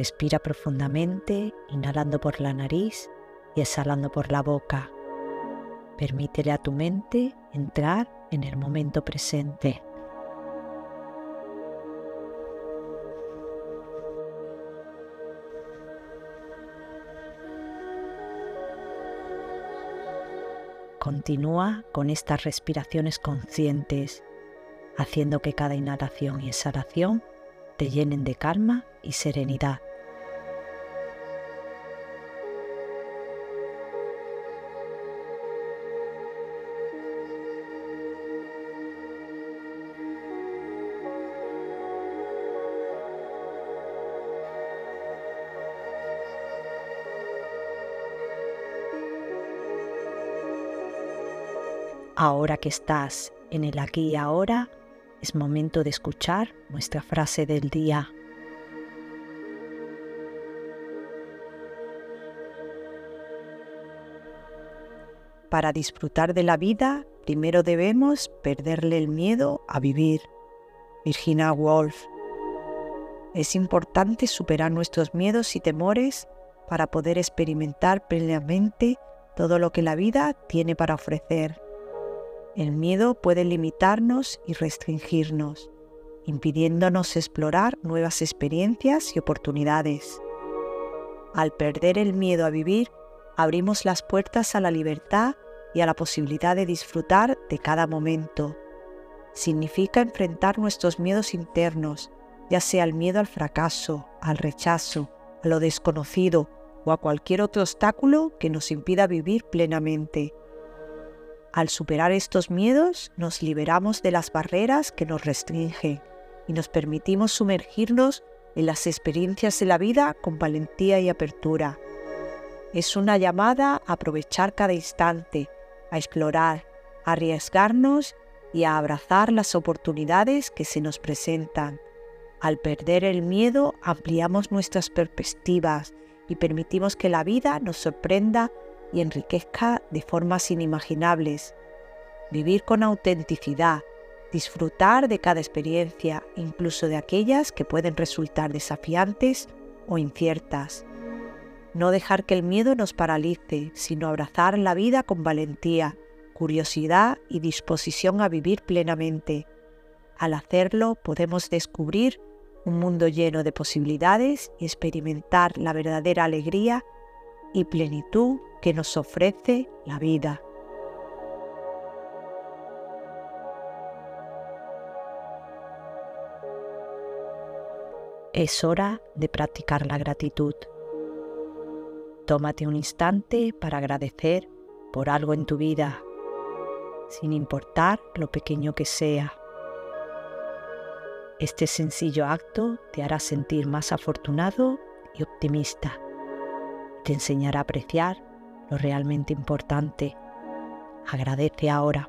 Respira profundamente, inhalando por la nariz y exhalando por la boca. Permítele a tu mente entrar en el momento presente. Continúa con estas respiraciones conscientes, haciendo que cada inhalación y exhalación te llenen de calma y serenidad. Ahora que estás en el aquí y ahora, es momento de escuchar nuestra frase del día. Para disfrutar de la vida, primero debemos perderle el miedo a vivir. Virginia Woolf. Es importante superar nuestros miedos y temores para poder experimentar plenamente todo lo que la vida tiene para ofrecer. El miedo puede limitarnos y restringirnos, impidiéndonos explorar nuevas experiencias y oportunidades. Al perder el miedo a vivir, abrimos las puertas a la libertad y a la posibilidad de disfrutar de cada momento. Significa enfrentar nuestros miedos internos, ya sea el miedo al fracaso, al rechazo, a lo desconocido o a cualquier otro obstáculo que nos impida vivir plenamente. Al superar estos miedos, nos liberamos de las barreras que nos restringen y nos permitimos sumergirnos en las experiencias de la vida con valentía y apertura. Es una llamada a aprovechar cada instante, a explorar, a arriesgarnos y a abrazar las oportunidades que se nos presentan. Al perder el miedo, ampliamos nuestras perspectivas y permitimos que la vida nos sorprenda y enriquezca de formas inimaginables. Vivir con autenticidad, disfrutar de cada experiencia, incluso de aquellas que pueden resultar desafiantes o inciertas. No dejar que el miedo nos paralice, sino abrazar la vida con valentía, curiosidad y disposición a vivir plenamente. Al hacerlo podemos descubrir un mundo lleno de posibilidades y experimentar la verdadera alegría y plenitud que nos ofrece la vida. Es hora de practicar la gratitud. Tómate un instante para agradecer por algo en tu vida, sin importar lo pequeño que sea. Este sencillo acto te hará sentir más afortunado y optimista te enseñará a apreciar lo realmente importante. Agradece ahora.